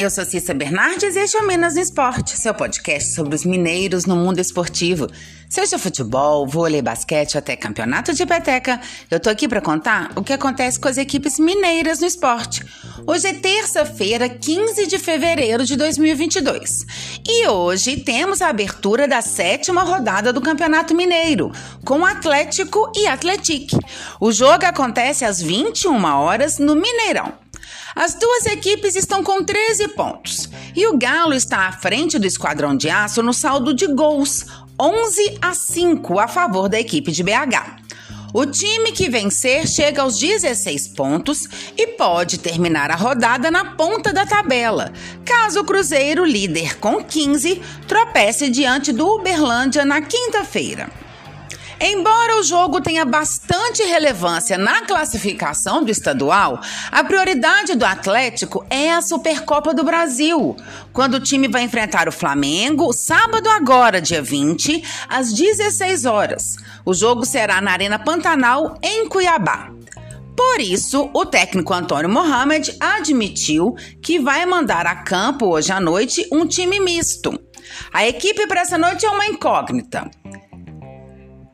Eu sou Cissa Bernardes e este é o Minas no Esporte, seu podcast sobre os mineiros no mundo esportivo. Seja futebol, vôlei, basquete até campeonato de peteca, eu tô aqui para contar o que acontece com as equipes mineiras no esporte. Hoje é terça-feira, 15 de fevereiro de 2022. E hoje temos a abertura da sétima rodada do Campeonato Mineiro, com Atlético e Atletique. O jogo acontece às 21 horas no Mineirão. As duas equipes estão com 13 pontos e o Galo está à frente do Esquadrão de Aço no saldo de gols, 11 a 5 a favor da equipe de BH. O time que vencer chega aos 16 pontos e pode terminar a rodada na ponta da tabela, caso o Cruzeiro, líder com 15, tropece diante do Uberlândia na quinta-feira. Embora o jogo tenha bastante relevância na classificação do estadual, a prioridade do Atlético é a Supercopa do Brasil, quando o time vai enfrentar o Flamengo sábado agora, dia 20, às 16 horas. O jogo será na Arena Pantanal, em Cuiabá. Por isso, o técnico Antônio Mohamed admitiu que vai mandar a campo hoje à noite um time misto. A equipe para essa noite é uma incógnita.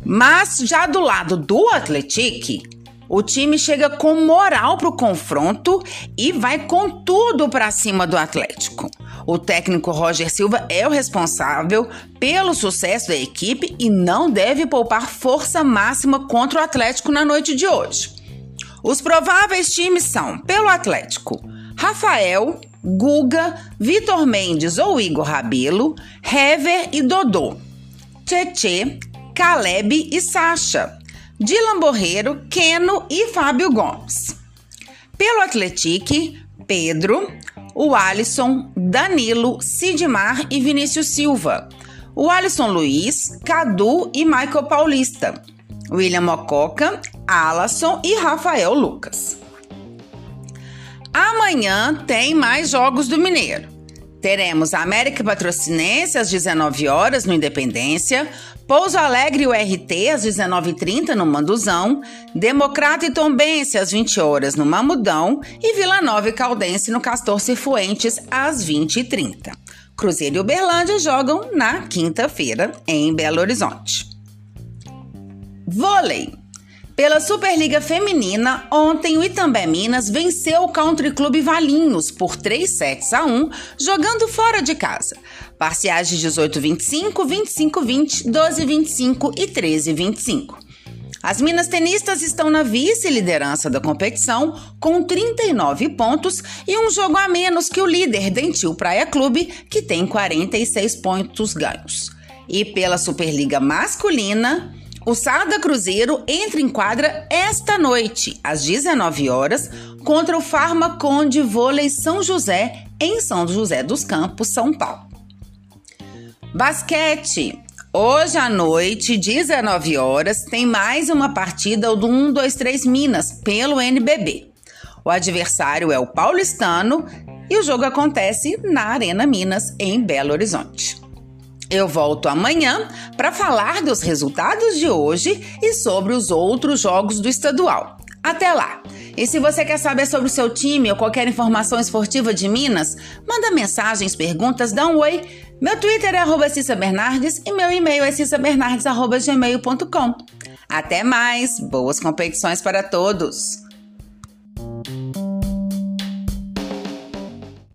Mas já do lado do Atletique, o time chega com moral para o confronto e vai com tudo para cima do Atlético. O técnico Roger Silva é o responsável pelo sucesso da equipe e não deve poupar força máxima contra o Atlético na noite de hoje. Os prováveis times são, pelo Atlético, Rafael, Guga, Vitor Mendes ou Igor Rabelo, Hever e Dodô. Tietê, Caleb e Sacha, Dylan Borreiro, Keno e Fábio Gomes. Pelo Atletique, Pedro, o Alisson, Danilo, Sidmar e Vinícius Silva. O Alisson Luiz, Cadu e Michael Paulista. William Mococa, Alasson e Rafael Lucas. Amanhã tem mais jogos do Mineiro. Teremos a América Patrocinense às 19 horas no Independência, Pouso Alegre o RT às 19h30 no Manduzão, Democrata e Tombense às 20 horas no Mamudão e Vila Nova e Caldense no Castor Cifuentes às 20h30. Cruzeiro e Uberlândia jogam na quinta-feira em Belo Horizonte. Vôlei. Pela Superliga Feminina, ontem o Itambé Minas venceu o Country Clube Valinhos por 3 sets a 1, jogando fora de casa. Parciais de 18-25, 25-20, 12-25 e 13-25. As Minas tenistas estão na vice-liderança da competição com 39 pontos e um jogo a menos que o líder Dentil Praia Clube, que tem 46 pontos ganhos. E pela Superliga Masculina, o Sada Cruzeiro entra em quadra esta noite, às 19 horas, contra o Farmaconde Vôlei São José, em São José dos Campos, São Paulo. Basquete. Hoje à noite, 19 horas, tem mais uma partida do 1, 2, 3 Minas pelo NBB. O adversário é o paulistano e o jogo acontece na Arena Minas, em Belo Horizonte. Eu volto amanhã para falar dos resultados de hoje e sobre os outros jogos do estadual. Até lá! E se você quer saber sobre o seu time ou qualquer informação esportiva de Minas, manda mensagens, perguntas, dá um oi. Meu Twitter é arroba Cissa Bernardes e meu e-mail é cissabernardes.gmail.com. Até mais! Boas competições para todos!